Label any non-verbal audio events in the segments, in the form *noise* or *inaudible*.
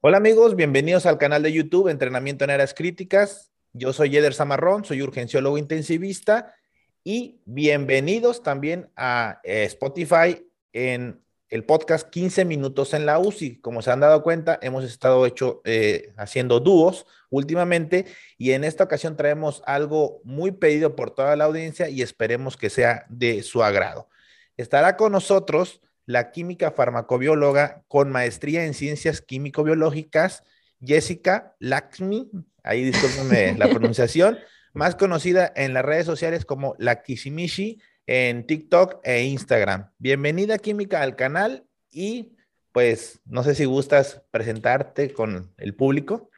Hola amigos, bienvenidos al canal de YouTube Entrenamiento en Áreas Críticas. Yo soy Eder Zamarrón, soy urgenciólogo intensivista y bienvenidos también a eh, Spotify en el podcast 15 minutos en la UCI. Como se han dado cuenta, hemos estado hecho, eh, haciendo dúos últimamente y en esta ocasión traemos algo muy pedido por toda la audiencia y esperemos que sea de su agrado. Estará con nosotros la química farmacobióloga con maestría en ciencias químico-biológicas, Jessica Lakshmi, ahí discúlpenme la *laughs* pronunciación, más conocida en las redes sociales como la Kishimishi en TikTok e Instagram. Bienvenida Química al canal y pues no sé si gustas presentarte con el público.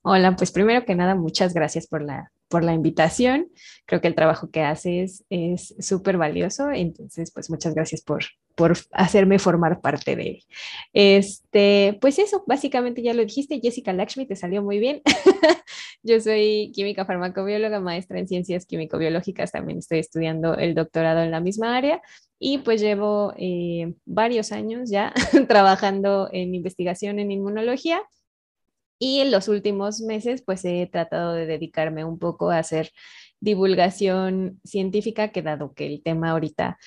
Hola, pues primero que nada, muchas gracias por la, por la invitación. Creo que el trabajo que haces es súper valioso, entonces pues muchas gracias por, por hacerme formar parte de él. Este, pues eso, básicamente ya lo dijiste, Jessica Lakshmi, te salió muy bien. *laughs* Yo soy química farmacobióloga, maestra en ciencias químico-biológicas, también estoy estudiando el doctorado en la misma área y pues llevo eh, varios años ya *laughs* trabajando en investigación en inmunología y en los últimos meses, pues he tratado de dedicarme un poco a hacer divulgación científica, que dado que el tema ahorita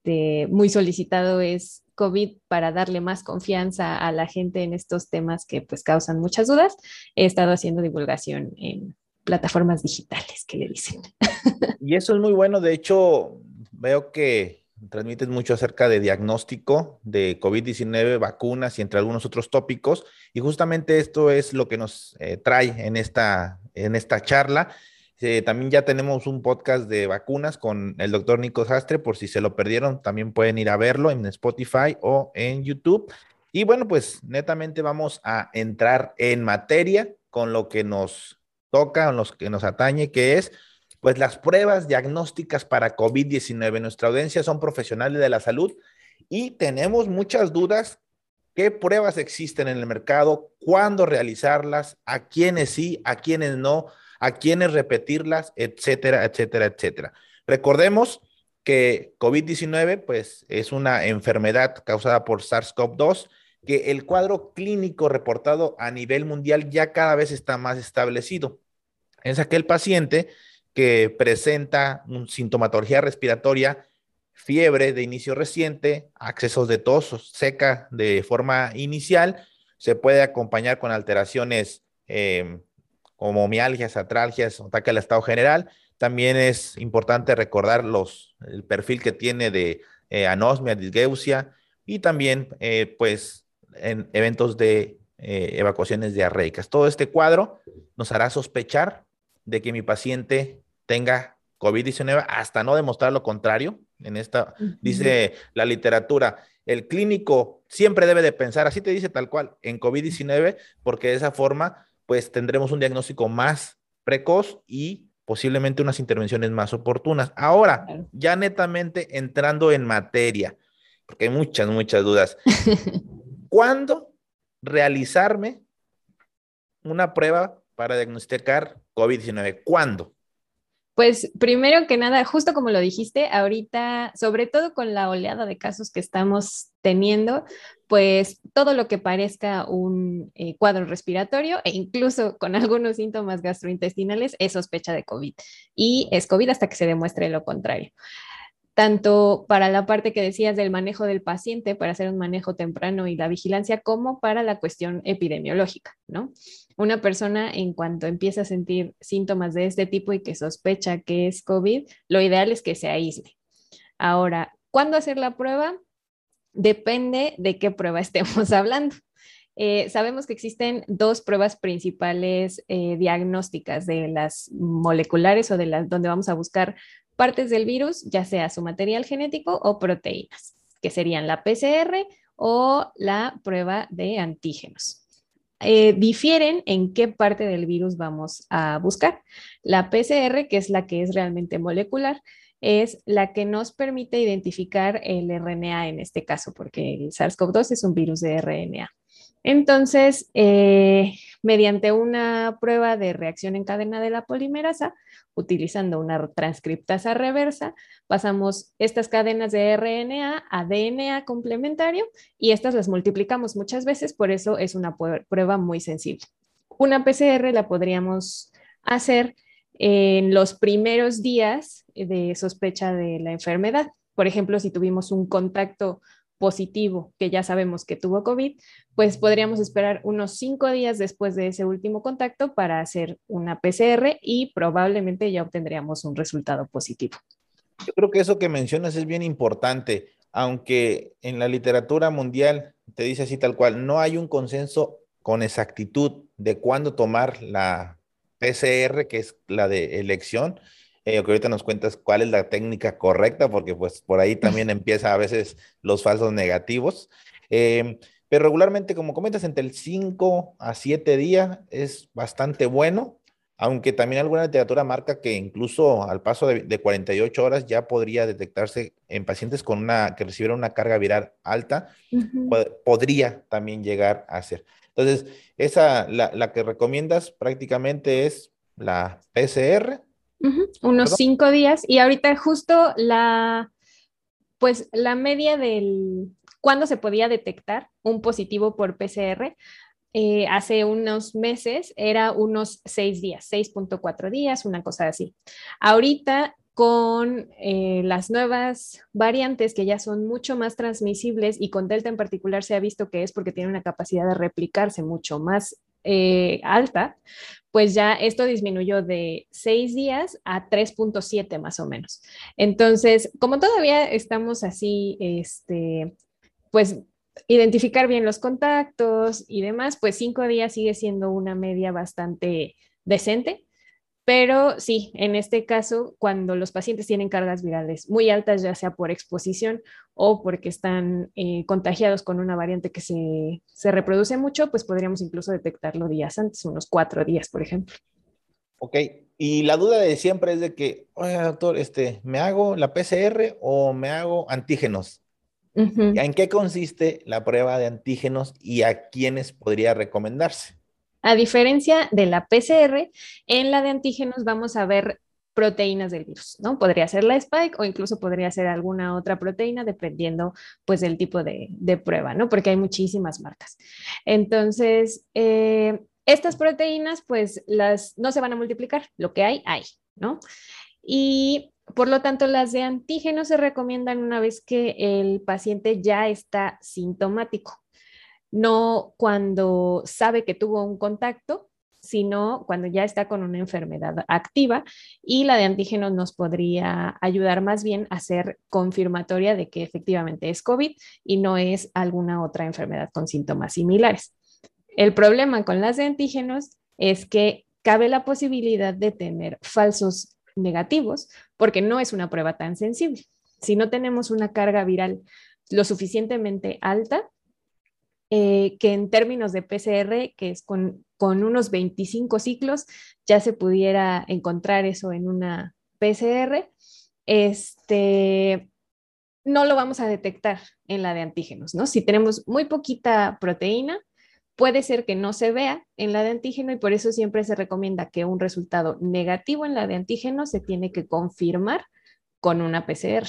este, muy solicitado es COVID para darle más confianza a la gente en estos temas que pues causan muchas dudas, he estado haciendo divulgación en plataformas digitales, que le dicen. *laughs* Y eso es muy bueno, de hecho, veo que transmites mucho acerca de diagnóstico de COVID-19, vacunas y entre algunos otros tópicos. Y justamente esto es lo que nos eh, trae en esta, en esta charla. Eh, también ya tenemos un podcast de vacunas con el doctor Nico Sastre, por si se lo perdieron, también pueden ir a verlo en Spotify o en YouTube. Y bueno, pues netamente vamos a entrar en materia con lo que nos toca, con lo que nos atañe, que es pues las pruebas diagnósticas para COVID-19. Nuestra audiencia son profesionales de la salud y tenemos muchas dudas. ¿Qué pruebas existen en el mercado? ¿Cuándo realizarlas? ¿A quiénes sí? ¿A quiénes no? ¿A quiénes repetirlas? Etcétera, etcétera, etcétera. Recordemos que COVID-19 pues es una enfermedad causada por SARS-CoV-2 que el cuadro clínico reportado a nivel mundial ya cada vez está más establecido. Es aquel paciente que presenta un sintomatología respiratoria, fiebre de inicio reciente, accesos de tos seca de forma inicial, se puede acompañar con alteraciones em, como mialgias, atralgias, ataque al estado general. También es importante recordar los, el perfil que tiene de eh, anosmia, disgeusia y también, eh, pues, en eventos de eh, evacuaciones diarreicas. Todo este cuadro nos hará sospechar de que mi paciente tenga COVID-19 hasta no demostrar lo contrario. En esta, dice la literatura, el clínico siempre debe de pensar, así te dice tal cual, en COVID-19, porque de esa forma, pues tendremos un diagnóstico más precoz y posiblemente unas intervenciones más oportunas. Ahora, ya netamente entrando en materia, porque hay muchas, muchas dudas. *laughs* ¿Cuándo realizarme una prueba para diagnosticar COVID-19? ¿Cuándo? Pues primero que nada, justo como lo dijiste, ahorita, sobre todo con la oleada de casos que estamos teniendo, pues todo lo que parezca un eh, cuadro respiratorio e incluso con *laughs* algunos síntomas gastrointestinales es sospecha de COVID. Y es COVID hasta que se demuestre lo contrario tanto para la parte que decías del manejo del paciente, para hacer un manejo temprano y la vigilancia, como para la cuestión epidemiológica, ¿no? Una persona en cuanto empieza a sentir síntomas de este tipo y que sospecha que es COVID, lo ideal es que se aísle. Ahora, ¿cuándo hacer la prueba? Depende de qué prueba *laughs* estemos hablando. Eh, sabemos que existen dos pruebas principales eh, diagnósticas de las moleculares o de las donde vamos a buscar partes del virus, ya sea su material genético o proteínas, que serían la PCR o la prueba de antígenos. Eh, difieren en qué parte del virus vamos a buscar. La PCR, que es la que es realmente molecular, es la que nos permite identificar el RNA en este caso, porque el SARS-CoV-2 es un virus de RNA. Entonces, eh, mediante una prueba de reacción en cadena de la polimerasa, utilizando una transcriptasa reversa, pasamos estas cadenas de RNA a DNA complementario y estas las multiplicamos muchas veces, por eso es una prueba muy sensible. Una PCR la podríamos hacer en los primeros días de sospecha de la enfermedad. Por ejemplo, si tuvimos un contacto positivo, que ya sabemos que tuvo COVID, pues podríamos esperar unos cinco días después de ese último contacto para hacer una PCR y probablemente ya obtendríamos un resultado positivo. Yo creo que eso que mencionas es bien importante, aunque en la literatura mundial te dice así tal cual, no hay un consenso con exactitud de cuándo tomar la PCR, que es la de elección, eh, que ahorita nos cuentas cuál es la técnica correcta, porque pues por ahí también *laughs* empieza a veces los falsos negativos. Em, pero regularmente, como comentas, entre el 5 a 7 días es bastante bueno, aunque también alguna literatura marca que incluso al paso de, 48 horas ya podría detectarse en pacientes con una, que recibieron una carga viral alta, podría también llegar a ser. Entonces, esa, la, la que recomiendas prácticamente es la PCR, unos cinco días y ahorita justo la, pues la media del, cuándo se podía detectar un positivo por PCR, eh, hace unos meses era unos seis días, 6.4 días, una cosa así. Ahorita con eh, las nuevas variantes que ya son mucho más transmisibles y con Delta en particular se ha visto que es porque tiene una capacidad de replicarse mucho más eh, alta, pues ya esto disminuyó de 6 días a 3.7 más o menos. Entonces, como todavía estamos así, este, pues identificar bien los contactos y demás, pues 5 días sigue siendo una media bastante decente pero sí, en este caso, cuando los pacientes tienen cargas virales muy altas, ya sea por exposición o porque están eh, contagiados con una variante que se, se, reproduce mucho, pues podríamos incluso detectarlo días antes, unos cuatro días, por ejemplo. Ok, y la duda de siempre es de que, oye, doctor, este, ¿me hago la PCR o me hago antígenos? ¿En qué consiste la prueba de antígenos y a quiénes podría recomendarse? A diferencia de la PCR, en la de antígenos vamos a ver proteínas del virus, ¿no? Podría ser la spike o incluso podría ser alguna otra proteína dependiendo pues del tipo de, prueba, ¿no? Porque hay muchísimas marcas. Entonces, eh, estas proteínas pues las no se van a multiplicar, lo que hay, hay, ¿no? Y por lo tanto, las de antígenos se recomiendan una vez que el paciente ya está sintomático no cuando sabe que tuvo un contacto, sino cuando ya está con una enfermedad activa y la de antígenos nos podría ayudar más bien a ser confirmatoria de que efectivamente es COVID y no es alguna otra enfermedad con síntomas similares. El problema con las de antígenos es que cabe la posibilidad de tener falsos negativos porque no es una prueba tan sensible. Si no tenemos una carga viral lo suficientemente alta, eh, que en términos de PCR, que es con, unos 25 ciclos, ya se pudiera encontrar eso en una PCR, este, no lo vamos a detectar en la de antígenos, ¿no? Si tenemos muy poquita proteína, puede ser que no se vea en la de antígeno y por eso siempre se recomienda que un resultado negativo en la de antígeno se tiene que confirmar con una PCR.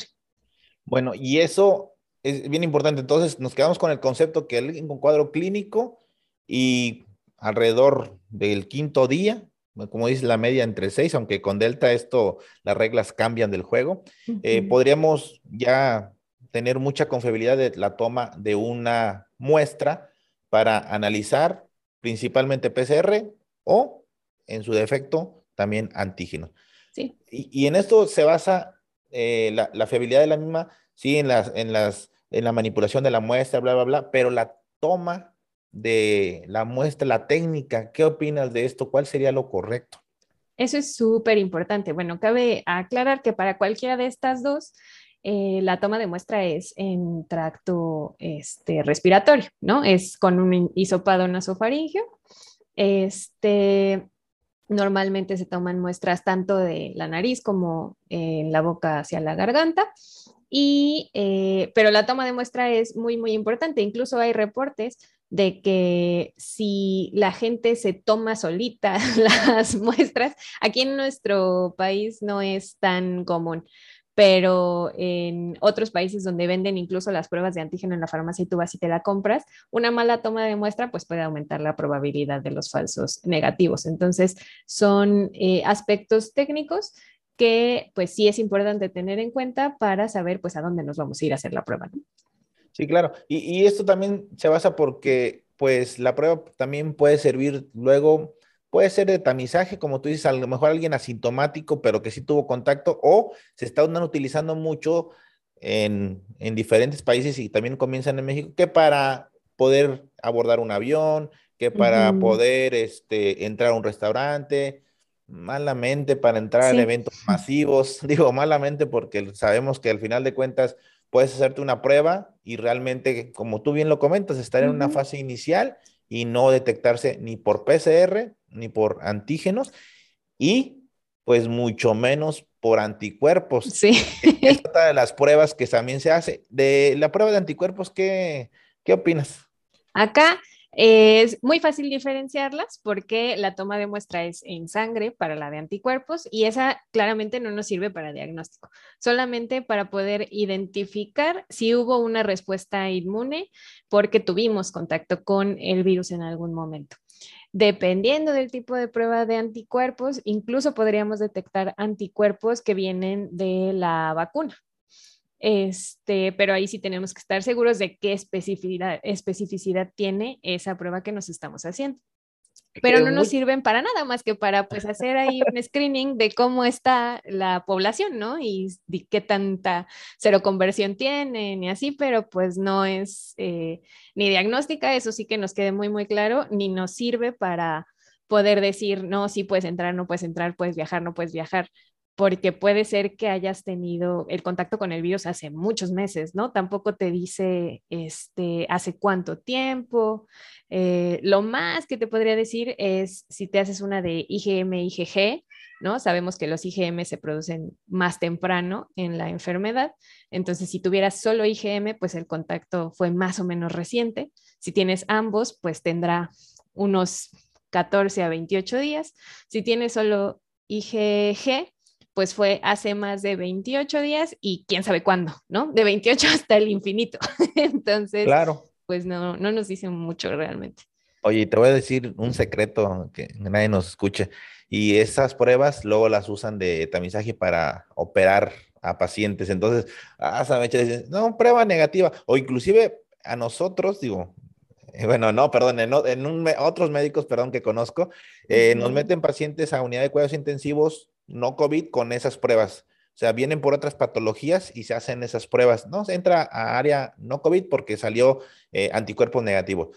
Bueno, y eso es bien importante. Entonces, nos quedamos con el concepto que alguien con cuadro clínico y alrededor del quinto día, como dice la media entre seis, aunque con Delta esto, las reglas cambian del juego, eh, podríamos ya tener mucha confiabilidad de la toma de una muestra para analizar principalmente PCR o, en su defecto, también antígenos. Sí. Y, en esto se basa eh, la, la, fiabilidad de la misma, sí, en las, en las en la manipulación de la muestra, bla, bla, bla, pero la toma de la muestra, la técnica, ¿qué opinas de esto? ¿Cuál sería lo correcto? Eso es súper importante. Bueno, cabe aclarar que para cualquiera de estas dos, eh, la toma de muestra es en tracto este, respiratorio, ¿no? Es con un hisopado nasofaringeo. Este, normalmente se toman muestras tanto de la nariz como en la boca hacia la garganta. Y, eh, pero la toma de muestra es muy, muy importante. Incluso hay reportes de que si la gente se toma solita *laughs* las muestras, aquí en nuestro país no es tan común, pero en otros países donde venden incluso las pruebas de antígeno en la farmacia y tú vas y te la compras, una mala toma de muestra pues puede aumentar la probabilidad de los falsos negativos. Entonces, son eh, aspectos técnicos que pues sí es importante tener en cuenta para saber pues a dónde nos vamos a ir a hacer la prueba. Sí, claro. Y, y, esto también se basa porque pues la prueba también puede servir luego, puede ser de tamizaje, como tú dices, a lo mejor alguien asintomático, pero que sí tuvo contacto, o se está utilizando mucho en, en diferentes países y también comienzan en México, que para poder abordar un avión, que para poder este, entrar a un restaurante, malamente para entrar en eventos masivos, *laughs* digo malamente porque sabemos que al final de cuentas puedes hacerte una prueba y realmente, como tú bien lo comentas, estar en una fase inicial y no detectarse ni por PCR ni por antígenos y pues mucho menos por anticuerpos. Sí. *laughs* Es *laughs* otra de las pruebas que también se hace. De la prueba de anticuerpos, ¿qué, qué opinas? Acá es muy fácil diferenciarlas porque la toma de muestra es en sangre para la de anticuerpos y esa claramente no nos sirve para diagnóstico, solamente para poder identificar si hubo una respuesta inmune porque tuvimos contacto con el virus en algún momento. Dependiendo del tipo de prueba de anticuerpos, incluso podríamos detectar anticuerpos que vienen de la vacuna. Este, pero ahí sí tenemos que estar seguros de qué especificidad, especificidad tiene esa prueba que nos estamos haciendo. Pero no nos sirven para nada más que para pues hacer ahí un *laughs* screening de cómo está la población, ¿no? Y, qué tanta seroconversión tienen y así, pero pues no es eh, ni diagnóstica, eso sí que nos quede muy, muy claro, ni nos sirve para poder decir, no, sí puedes entrar, no puedes entrar, puedes viajar, no puedes viajar porque puede ser que hayas tenido el contacto con el virus hace muchos meses, ¿no? Tampoco te dice este, hace cuánto tiempo. Eh, lo más que te podría decir es si te haces una de IgM, IgG, ¿no? Sabemos que los IgM se producen más temprano en la enfermedad. Entonces, si tuvieras solo IgM, pues el contacto fue más o menos reciente. Si tienes ambos, pues tendrá unos 14 a 28 días. Si tienes solo IgG, pues fue hace más de 28 días y quién sabe cuándo, ¿no? De 28 *laughs* hasta el infinito. *laughs* Entonces, claro. pues no, no nos dicen mucho realmente. Oye, te voy a decir un secreto que nadie nos escuche. Y esas pruebas luego las usan de tamizaje para operar a pacientes. Entonces, ah, dicen, no, prueba negativa. O inclusive a nosotros, digo, eh, bueno, no, perdón, en, otros médicos, perdón, que conozco, eh, nos meten pacientes a unidad de cuidados intensivos no COVID con esas pruebas. O sea, vienen por otras patologías y se hacen esas pruebas. No, se entra a área no COVID porque salió eh, anticuerpos negativos.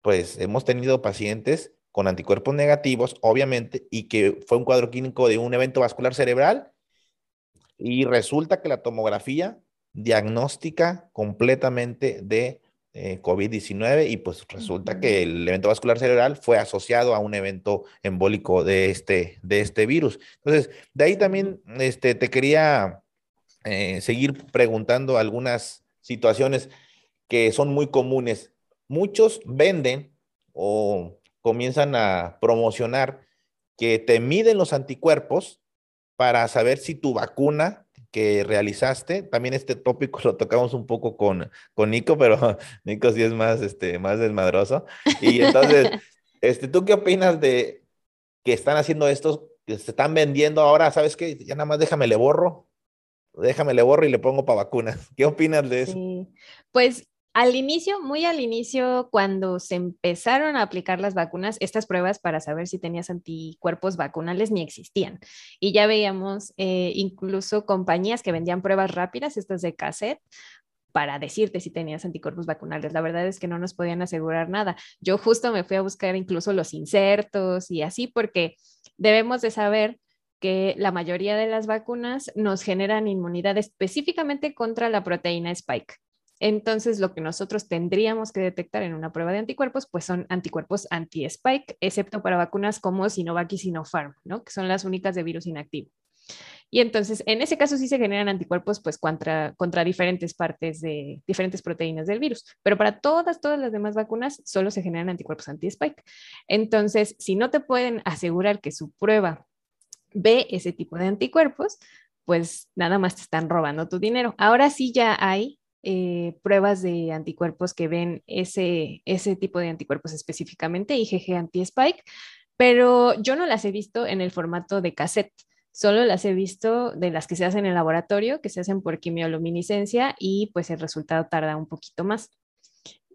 Pues hemos tenido pacientes con anticuerpos negativos, obviamente, y que fue un cuadro clínico de un evento vascular cerebral y resulta que la tomografía diagnóstica completamente de eh, COVID-19 y pues resulta que el evento vascular cerebral fue asociado a un evento embólico de este, de este virus. Entonces, de ahí también este, te quería eh, seguir preguntando algunas situaciones que son muy comunes. Muchos venden o comienzan a promocionar que te miden los anticuerpos para saber si tu vacuna que realizaste. También este tópico lo tocamos un poco con, con Nico, pero *laughs* Nico sí es más, este, más desmadroso. Y entonces, *laughs* este, ¿tú qué opinas de que están haciendo estos, que se están vendiendo ahora? ¿Sabes qué? Ya nada más déjame le borro, déjame le borro y le pongo para vacunas. ¿Qué opinas de eso? Sí. Pues al inicio, muy al inicio, cuando se empezaron a aplicar las vacunas, estas pruebas para saber si tenías anticuerpos vacunales ni existían. Y ya veíamos eh, incluso compañías que vendían pruebas rápidas, estas de cassette, para decirte si tenías anticuerpos vacunales. La verdad es que no nos podían asegurar nada. Yo justo me fui a buscar incluso los insertos y así porque debemos de saber que la mayoría de las vacunas nos generan inmunidad específicamente contra la proteína spike. Entonces, lo que nosotros tendríamos que detectar en una prueba de anticuerpos, pues son anticuerpos anti-spike, excepto para vacunas como Sinovac y Sinopharm, ¿no? Que son las únicas de virus inactivo. Y entonces, en ese caso sí se generan anticuerpos pues contra, contra diferentes partes de diferentes proteínas del virus, pero para todas, todas las demás vacunas solo se generan anticuerpos anti-spike. Entonces, si no te pueden asegurar que su prueba ve ese tipo de anticuerpos, pues nada más te están robando tu dinero. Ahora sí ya hay eh, pruebas de anticuerpos que ven ese, ese tipo de anticuerpos específicamente, IgG anti-spike, pero yo no las he visto en el formato de cassette. Solo las he visto de las que se hacen en el laboratorio, que se hacen por quimioluminiscencia y pues el resultado tarda un poquito más.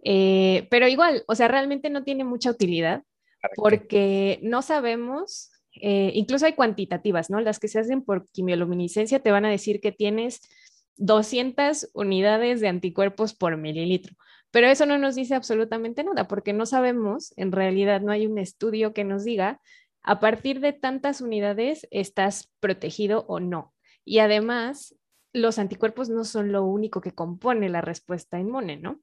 Eh, pero igual, o sea, realmente no tiene mucha utilidad porque no sabemos, eh, incluso hay cuantitativas, ¿no? Las que se hacen por quimioluminiscencia te van a decir que tienes 200 unidades de anticuerpos por mililitro, pero eso no nos dice absolutamente nada porque no sabemos, en realidad no hay un estudio que nos diga a partir de tantas unidades estás protegido o no. Y además, los anticuerpos no son lo único que compone la respuesta inmune, ¿no?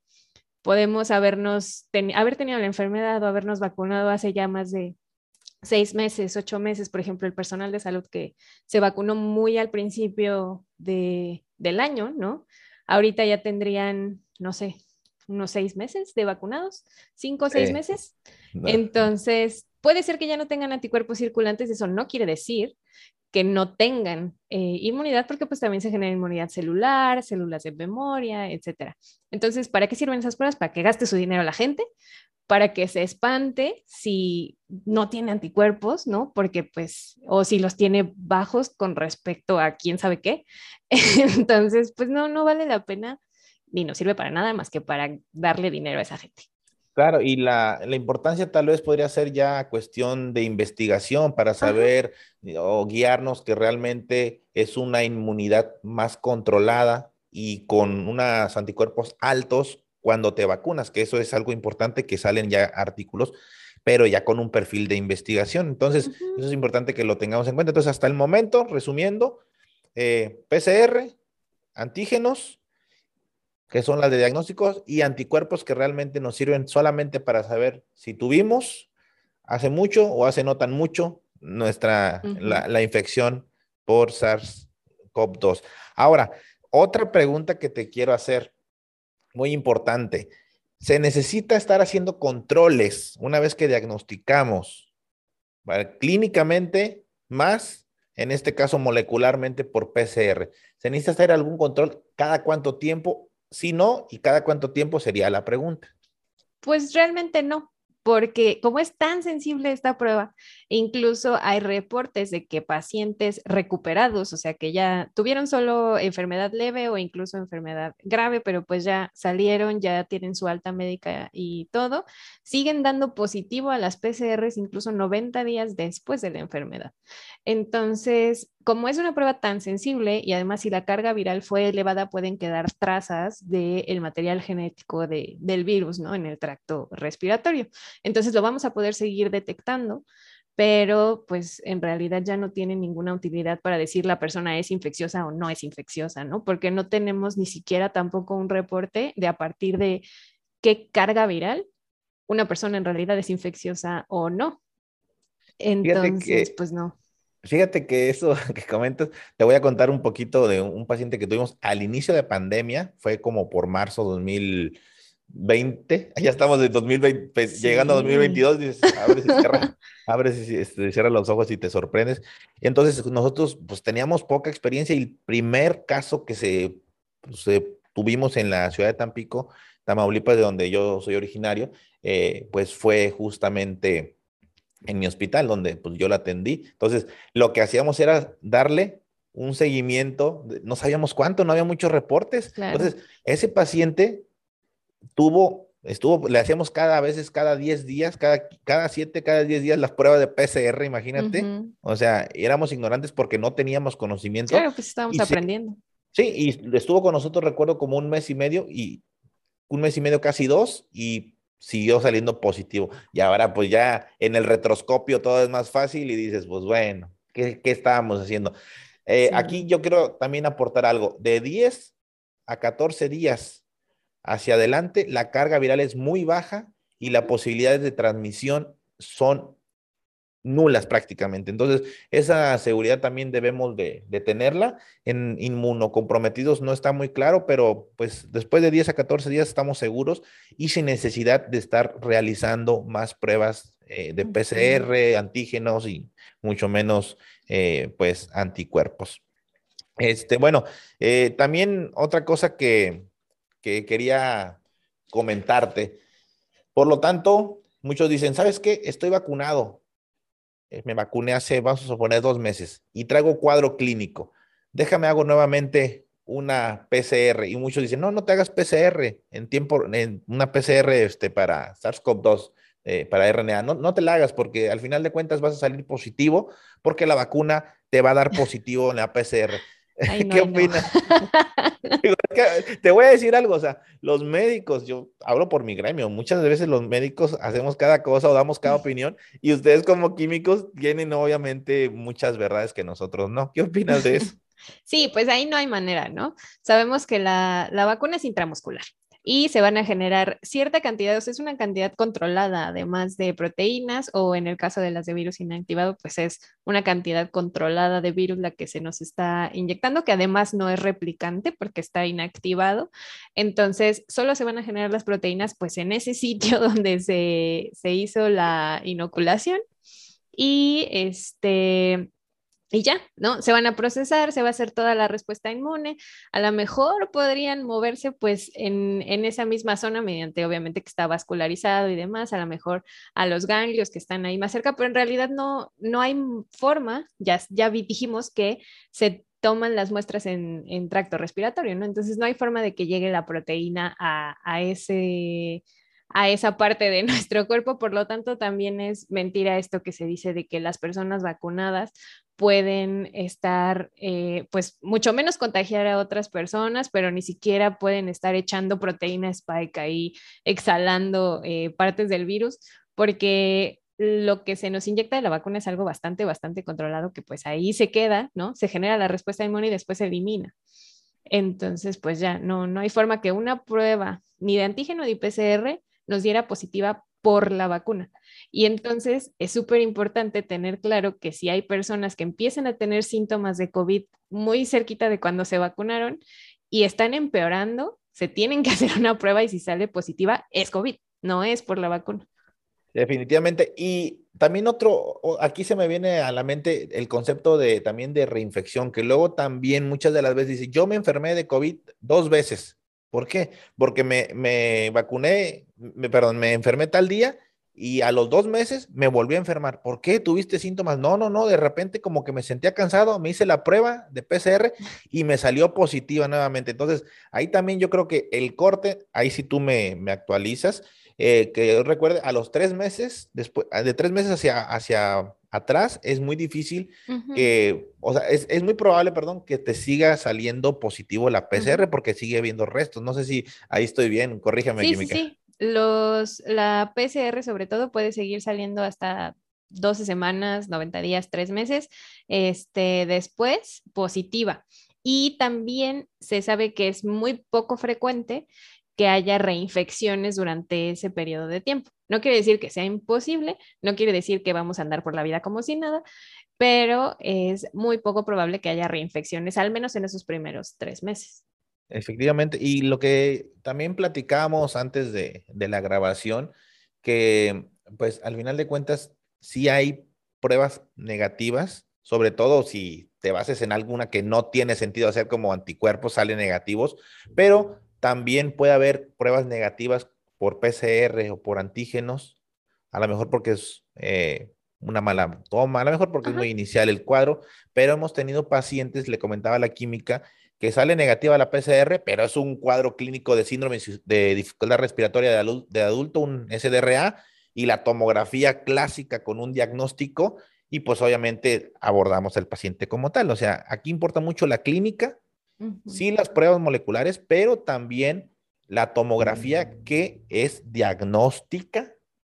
Podemos habernos haber tenido la enfermedad o habernos vacunado hace ya más de seis meses, ocho meses, por ejemplo, el personal de salud que se vacunó muy al principio de, del año, ¿no? Ahorita ya tendrían, no sé, unos seis meses de vacunados, cinco o seis meses. Entonces, puede ser que ya no tengan anticuerpos circulantes, eso no quiere decir que no tengan eh, inmunidad, porque pues también se genera inmunidad celular, células de memoria, etcétera. Entonces, ¿para qué sirven esas pruebas? Para que gaste su dinero la gente, para que se espante si no tiene anticuerpos, ¿no? Porque pues, o si los tiene bajos con respecto a quién sabe qué. *laughs* Entonces, pues no, no vale la pena ni no sirve para nada más que para darle dinero a esa gente. Claro, y la, importancia tal vez podría ser ya cuestión de investigación para saber o guiarnos que realmente es una inmunidad más controlada y con unos anticuerpos altos cuando te vacunas, que eso es algo importante que salen ya artículos, pero ya con un perfil de investigación. Entonces, eso es importante que lo tengamos en cuenta. Entonces, hasta el momento, resumiendo, eh, PCR, antígenos, que son las de diagnósticos, y anticuerpos que realmente nos sirven solamente para saber si tuvimos hace mucho o hace no tan mucho nuestra, la, infección por SARS-CoV-2. Ahora, otra pregunta que te quiero hacer, muy importante. Se necesita estar haciendo controles una vez que diagnosticamos, clínicamente más, en este caso molecularmente por PCR. ¿Se necesita hacer algún control cada cuánto tiempo si no, ¿y cada cuánto tiempo sería la pregunta? Pues realmente no porque como es tan sensible esta prueba, incluso hay reportes de que pacientes recuperados, o sea, que ya tuvieron solo enfermedad leve o incluso enfermedad grave, pero pues ya salieron, ya tienen su alta médica y todo, siguen dando positivo a las PCRs incluso 90 días después de la enfermedad. Entonces, como es una prueba tan sensible y además si la carga viral fue elevada, pueden quedar trazas del material genético del virus, ¿no? En el tracto respiratorio. Entonces lo vamos a poder seguir detectando, pero pues en realidad ya no tiene ninguna utilidad para decir la persona es infecciosa o no es infecciosa, ¿no? Porque no tenemos ni siquiera tampoco un reporte de a partir de qué carga viral una persona en realidad es infecciosa o no. Entonces, pues no. Fíjate que eso *laughs* que comentas, te voy a contar un poquito de un paciente que tuvimos al inicio de pandemia, fue como por marzo 2020, *laughs* ya estamos de 2020, pues, llegando a 2022, dices, abre y cierra, *laughs* abres y este, cierra los ojos y te sorprendes. Entonces nosotros pues teníamos poca experiencia y el primer caso que se, pues, tuvimos en la ciudad de Tampico, Tamaulipas, de donde yo soy originario, eh, pues fue justamente en mi hospital, donde pues yo la atendí. Entonces, lo que hacíamos era darle un seguimiento, no sabíamos cuánto, no había muchos reportes. Entonces, ese paciente tuvo, estuvo, le hacíamos cada veces, cada 10 días, cada, cada 7, cada 10 días las pruebas de PCR, imagínate. O sea, éramos ignorantes porque no teníamos conocimiento. Claro, pues estábamos aprendiendo. sí, y estuvo con nosotros, recuerdo, como un mes y medio y un mes y medio, casi dos, y siguió saliendo positivo. Y ahora pues ya en el retroscopio todo es más fácil y dices, pues bueno, ¿qué, estábamos haciendo? Eh, aquí yo quiero también aportar algo. De 10 a 14 días hacia adelante, la carga viral es muy baja y las posibilidades de transmisión son nulas prácticamente. Entonces, esa seguridad también debemos de, tenerla. En inmunocomprometidos no está muy claro, pero pues después de 10 a 14 días estamos seguros y sin necesidad de estar realizando más pruebas eh, de PCR, antígenos y mucho menos eh, pues anticuerpos. Este, bueno, eh, también otra cosa que, que quería comentarte. Por lo tanto, muchos dicen, ¿sabes qué? Estoy vacunado, me vacuné hace, vamos a suponer, dos meses y traigo cuadro clínico. Déjame hago nuevamente una PCR y muchos dicen, no, no te hagas PCR en tiempo, en una PCR este, para SARS-CoV-2, eh, para RNA, no, no te la hagas porque al final de cuentas vas a salir positivo porque la vacuna te va a dar positivo en la PCR. *laughs* ¿Qué opinas? *laughs* te voy a decir algo, o sea, los médicos, yo hablo por mi gremio, muchas veces los médicos hacemos cada cosa o damos cada *laughs* opinión y ustedes como químicos tienen obviamente muchas verdades que nosotros no. ¿Qué opinas de eso? Sí, pues ahí no hay manera, ¿no? Sabemos que la, la vacuna es intramuscular y se van a generar cierta cantidad, o sea, es una cantidad controlada, además de proteínas, o en el caso de las de virus inactivado, pues es una cantidad controlada de virus la que se nos está inyectando, que además no es replicante porque está inactivado. Entonces, solo se van a generar las proteínas, pues en ese *laughs* sitio donde se, se hizo la inoculación. Y este, y ya, ¿no? Se van a procesar, se va a hacer toda la respuesta inmune. A lo mejor podrían moverse pues en, esa misma zona mediante obviamente que está vascularizado y demás, a lo mejor a los ganglios que están ahí más cerca, pero en realidad no, no hay forma, ya, ya dijimos que se toman las muestras en, tracto respiratorio, ¿no? Entonces no hay forma de que llegue la proteína a, a ese a esa parte de *laughs* nuestro cuerpo. Por lo tanto, también es mentira esto que se dice de que las personas vacunadas pueden estar, eh, pues, mucho menos contagiar a otras personas, pero ni siquiera pueden estar echando proteína spike ahí, exhalando eh, partes del virus, porque lo que se nos inyecta de la vacuna es algo bastante, bastante controlado, que pues ahí se queda, ¿no? Se genera la respuesta inmune y después se elimina. Entonces, pues ya, no, no hay forma que una prueba ni de antígeno ni PCR nos diera positiva por la vacuna. Y entonces es súper importante tener claro que si hay personas que empiezan a tener síntomas de COVID muy cerquita de cuando se vacunaron y están empeorando, se tienen que *laughs* hacer una prueba y si sale positiva es COVID, no es por la vacuna. Definitivamente. Y también otro, aquí se me viene a la mente el concepto de también de reinfección, que luego también muchas de las veces dice, yo me enfermé de COVID dos veces ¿Por qué? Porque me, vacuné, me, perdón, me enfermé tal día y a los dos meses me volví a enfermar. ¿Por qué? ¿Tuviste síntomas? No, no, no, de repente como que me sentía cansado, me hice la prueba de PCR y me salió positiva nuevamente. Entonces, ahí también yo creo que el corte, ahí sí tú me, me actualizas, eh, que recuerde, a los tres meses, después, de tres meses hacia, hacia atrás, es muy difícil que, o sea, es, es, muy probable, perdón, que te siga saliendo positivo la PCR porque sigue habiendo restos. No sé si ahí estoy bien, corrígeme, sí, Sí, sí. Los, la PCR sobre todo puede seguir saliendo hasta 12 semanas, 90 días, 3 meses, este, después positiva. Y también se sabe que es muy poco frecuente que haya reinfecciones durante ese periodo de tiempo. No quiere decir que sea imposible, no quiere decir que vamos a andar por la vida como si nada, pero es muy poco probable que haya reinfecciones, al menos en esos primeros tres meses. Efectivamente, y lo que también platicábamos antes de, de la grabación, que pues al final de cuentas sí hay pruebas negativas, sobre todo si te bases en alguna que no tiene sentido hacer como anticuerpos, salen negativos, pero también puede haber pruebas negativas por PCR o por antígenos, a lo mejor porque es eh, una mala toma, a lo mejor porque es muy inicial el cuadro, pero hemos tenido pacientes, le comentaba la química, que sale negativa la PCR, pero es un cuadro clínico de síndrome de dificultad respiratoria de, de adulto, un SDRA, y la tomografía clásica con un diagnóstico, y pues obviamente abordamos al paciente como tal. O sea, aquí importa mucho la clínica, Sí, las pruebas moleculares, pero también la tomografía mm. que es diagnóstica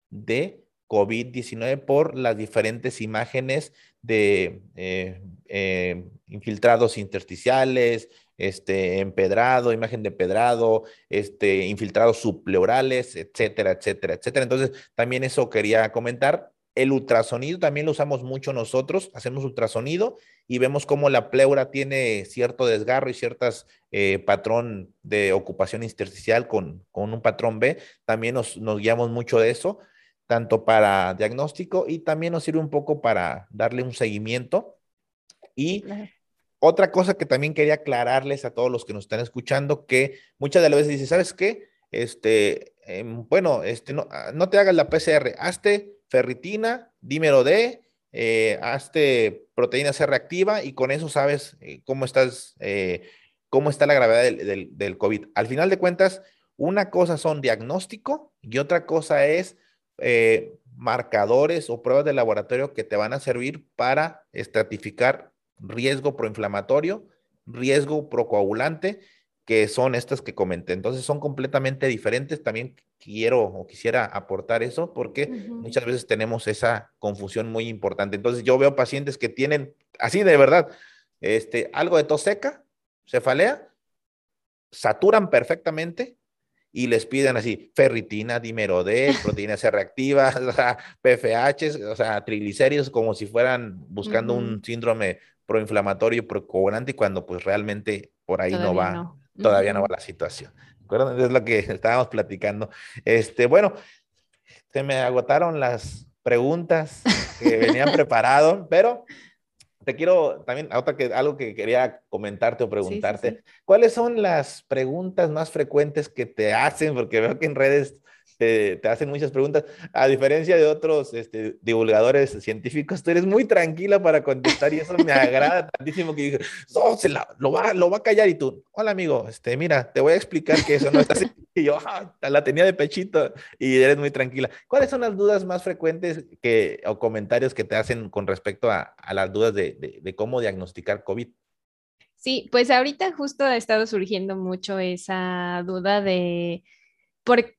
de COVID-19 por las diferentes imágenes de eh, eh, infiltrados intersticiales, este, empedrado, imagen de empedrado, este, infiltrados subpleurales, etcétera, etcétera, etcétera. Entonces, también eso quería comentar El ultrasonido también lo usamos mucho nosotros, hacemos ultrasonido y vemos cómo la pleura tiene cierto desgarro y ciertas eh, patrón de ocupación intersticial con, con, un patrón B. También nos, nos guiamos mucho de eso, tanto para diagnóstico y también nos sirve un poco para darle un seguimiento. Y otra cosa que también quería aclararles a todos los que nos están escuchando, que muchas de las veces dicen, ¿sabes qué? Este, em, bueno, este, no, ah, no, te hagas la PCR, hazte ferritina, dímelo D, eh, hazte proteína C reactiva y con eso sabes eh, cómo estás, eh, cómo está la gravedad del, del, COVID. Al final de cuentas, una cosa son diagnóstico y otra cosa es marcadores o pruebas de laboratorio que te van a servir para estratificar riesgo proinflamatorio, riesgo procoagulante, que son estas que comenté. Entonces son completamente diferentes. También quiero o quisiera aportar eso porque muchas veces tenemos esa confusión muy importante. Entonces yo veo pacientes que tienen, así de verdad, este, algo de tos seca, cefalea, saturan perfectamente y les piden así ferritina, dímero D, *laughs* proteína C reactiva, *laughs* o sea, PFH, o sea, triglicéridos, como si fueran buscando un síndrome proinflamatorio, procoagulante, cuando pues realmente por ahí no va, todavía no va la situación. ¿De Es lo que *laughs* estábamos platicando. Este, bueno, se me agotaron las preguntas que *laughs* venían preparado, pero te quiero también, otra que, algo que quería comentarte o preguntarte, ¿cuáles son las preguntas más frecuentes que te hacen? Porque veo que en redes te, hacen muchas preguntas. A diferencia de otros este, divulgadores científicos, tú eres muy tranquila para contestar y eso me agrada *laughs* tantísimo que dije, no, se la, lo, va, lo va a callar y tú, hola amigo, este, mira, te voy a explicar que eso no está así. *laughs* Y yo, ah, la tenía de pechito y eres muy tranquila. ¿Cuáles son las dudas más frecuentes que, o comentarios que te hacen con respecto a, a las dudas de, de, de cómo diagnosticar COVID? Sí, pues ahorita justo ha estado surgiendo mucho esa duda de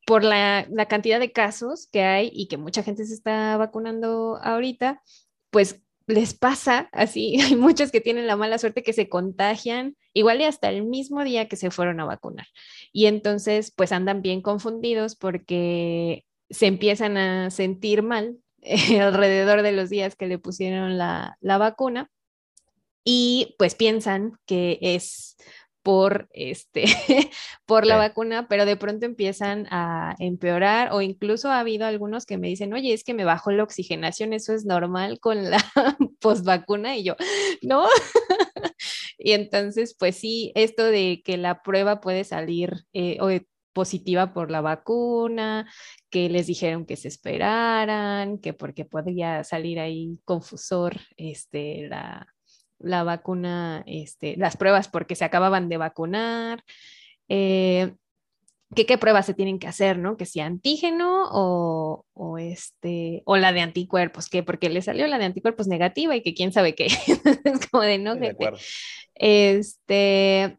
por, la, cantidad de casos que hay y que mucha gente se está vacunando ahorita, pues les pasa así, *laughs* hay muchos que tienen la mala suerte que se contagian igual y hasta el mismo día que se fueron a vacunar. Y entonces pues andan bien confundidos porque se empiezan a sentir mal *laughs* alrededor de los días que le pusieron la, la vacuna y pues piensan que es por, este, *laughs* por la vacuna, pero de pronto empiezan a empeorar o incluso ha habido algunos que me dicen, oye, es que me bajó la oxigenación, eso es normal con la *laughs* postvacuna y yo, no. *laughs* y entonces, pues sí, esto de que la prueba puede salir eh, positiva por la vacuna, que les dijeron que se esperaran, que porque podía salir ahí confusor este, la, la vacuna, este, las pruebas porque se acababan de vacunar, eh, que qué pruebas se tienen que hacer, ¿no? Que si antígeno o, o, este, o la de anticuerpos, que porque le salió la de anticuerpos negativa y que quién sabe qué. *laughs* es como de no. de este,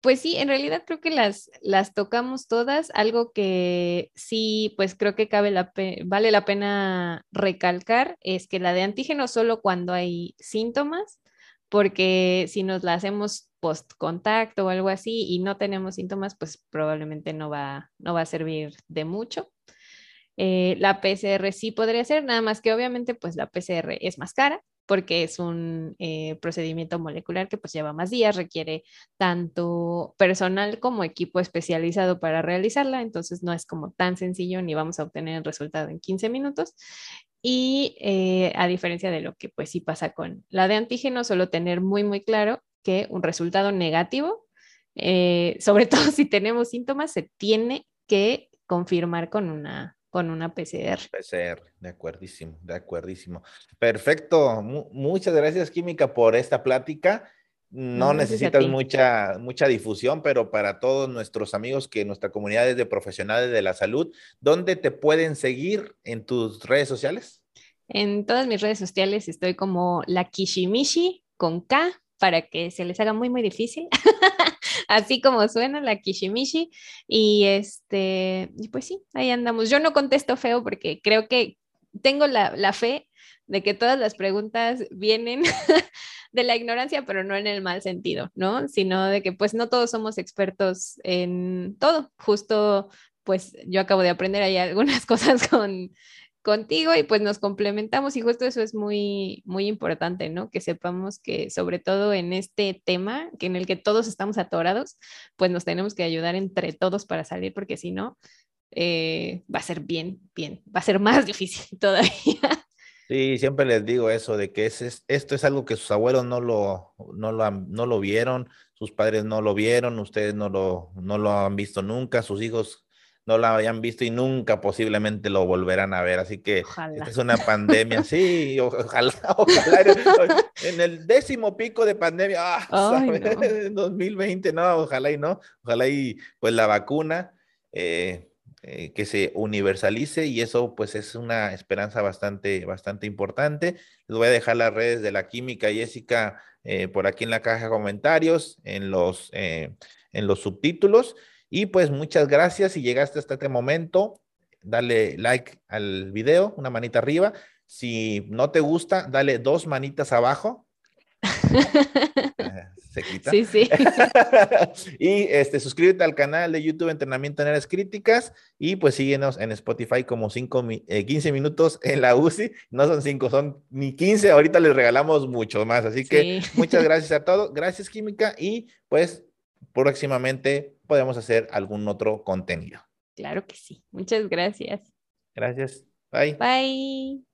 pues sí, en realidad creo que las, las tocamos todas. Algo que sí, pues creo que cabe la vale la pena recalcar es que la de antígeno solo cuando hay síntomas porque si nos la hacemos post contacto o algo así y no tenemos síntomas, pues probablemente no va, no va a servir de mucho. Eh, la PCR sí podría ser, nada más que obviamente pues la PCR es más cara porque es un eh, procedimiento molecular que pues lleva más días, requiere tanto personal como equipo especializado para realizarla, entonces no es como tan sencillo ni vamos a obtener el resultado en 15 minutos. Y eh, a diferencia de lo que pues sí pasa con la de antígeno, solo tener muy, muy claro que un resultado negativo, eh, sobre *laughs* todo si tenemos síntomas, se tiene que confirmar con una, con una PCR. PCR, de acuerdísimo, de acuerdísimo. Perfecto. muchas gracias, Química, por esta plática. No necesitas mucha, mucha difusión, pero para todos nuestros amigos que nuestra comunidad es de profesionales de la salud, ¿dónde te pueden seguir en tus redes sociales? En todas mis redes sociales estoy como la Kishimishi con K para que se les haga muy, muy difícil. *laughs* Así como suena la Kishimishi. Y este, y pues sí, ahí andamos. Yo no contesto feo porque creo que tengo la, la fe de que todas las preguntas vienen *laughs* de la ignorancia, pero no en el mal sentido, ¿no? Sino de que pues no todos somos expertos en todo. Justo pues yo acabo de aprender ahí algunas *laughs* cosas con, contigo y pues nos complementamos y justo eso es muy, muy importante, ¿no? Que sepamos que sobre todo en este tema, que en el que todos estamos atorados, pues nos tenemos que ayudar entre todos para salir, porque si no, eh, va a ser bien, bien, va a ser más *laughs* difícil todavía. Sí, siempre les digo eso, de que es, esto es algo que sus abuelos no lo, no lo, no lo vieron, sus padres no lo vieron, ustedes no lo, no lo han visto nunca, sus hijos no la habían visto y nunca posiblemente lo volverán a ver. Así que esta es una pandemia. Sí, ojalá, *laughs* ojalá. En el décimo pico de pandemia, ah, *laughs* *laughs* en 2020, no, ojalá y no. Ojalá y pues la vacuna eh, eh, que se universalice y eso pues es una esperanza bastante, bastante importante. Les voy a dejar las redes de la química Jessica eh, por aquí en la caja de comentarios, en los, en los subtítulos. Y pues muchas gracias si llegaste hasta este momento. Dale like al video, una manita arriba. Si no te gusta, dale dos manitas abajo. *laughs* Se quita. Sí, sí. *laughs* y este, suscríbete al canal de YouTube Entrenamiento en Áreas Críticas y pues síguenos en Spotify como 5, 15 eh, minutos en la UCI. No son 5, son ni 15. Ahorita les regalamos mucho más. Así que *laughs* muchas gracias a todos. Gracias, Química. Y pues próximamente podemos hacer algún otro contenido. Claro que sí. Muchas gracias. Gracias. Bye. Bye.